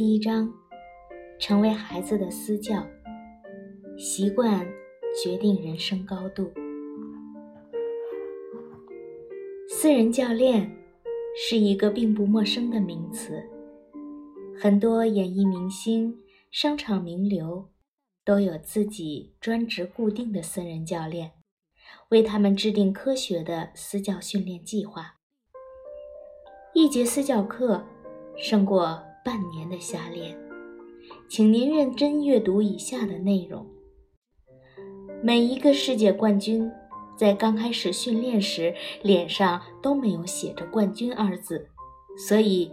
第一章：成为孩子的私教。习惯决定人生高度。私人教练是一个并不陌生的名词，很多演艺明星、商场名流都有自己专职固定的私人教练，为他们制定科学的私教训练计划。一节私教课胜过半年的瞎练，请您认真阅读以下的内容。每一个世界冠军在刚开始训练时脸上都没有写着“冠军”二字，所以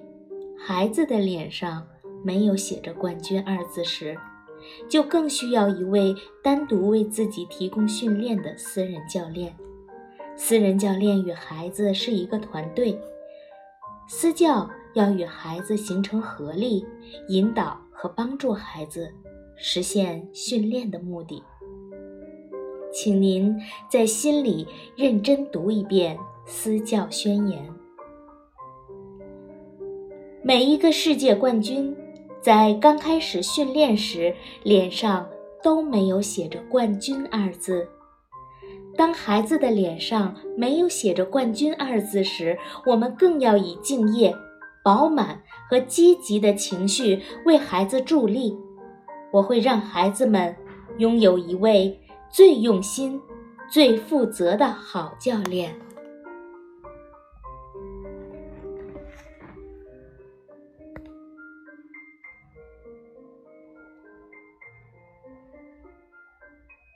孩子的脸上没有写着“冠军”二字时，就更需要一位单独为自己提供训练的私人教练。私人教练与孩子是一个团队。私教要与孩子形成合力，引导和帮助孩子实现训练的目的。请您在心里认真读一遍私教宣言。每一个世界冠军在刚开始训练时，脸上都没有写着“冠军”二字。当孩子的脸上没有写着“冠军”二字时，我们更要以敬业、饱满和积极的情绪为孩子助力。我会让孩子们拥有一位最用心、最负责的好教练。